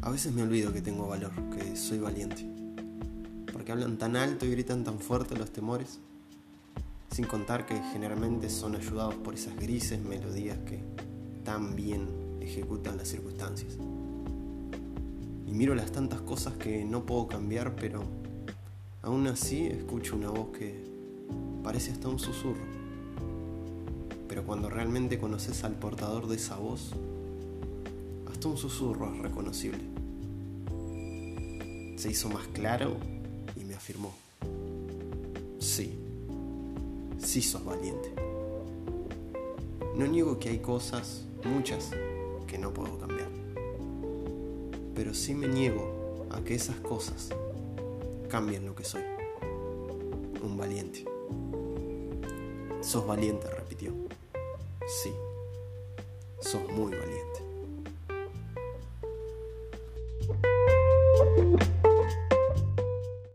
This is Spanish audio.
A veces me olvido que tengo valor, que soy valiente. Porque hablan tan alto y gritan tan fuerte los temores, sin contar que generalmente son ayudados por esas grises melodías que tan bien ejecutan las circunstancias. Y miro las tantas cosas que no puedo cambiar, pero aún así escucho una voz que parece hasta un susurro. Pero cuando realmente conoces al portador de esa voz, hasta un susurro es reconocible. Se hizo más claro y me afirmó. Sí, sí sos valiente. No niego que hay cosas, muchas, que no puedo cambiar. Pero sí me niego a que esas cosas cambien lo que soy. Un valiente. Sos valiente, repitió. Sí, sos muy valiente. Thank you.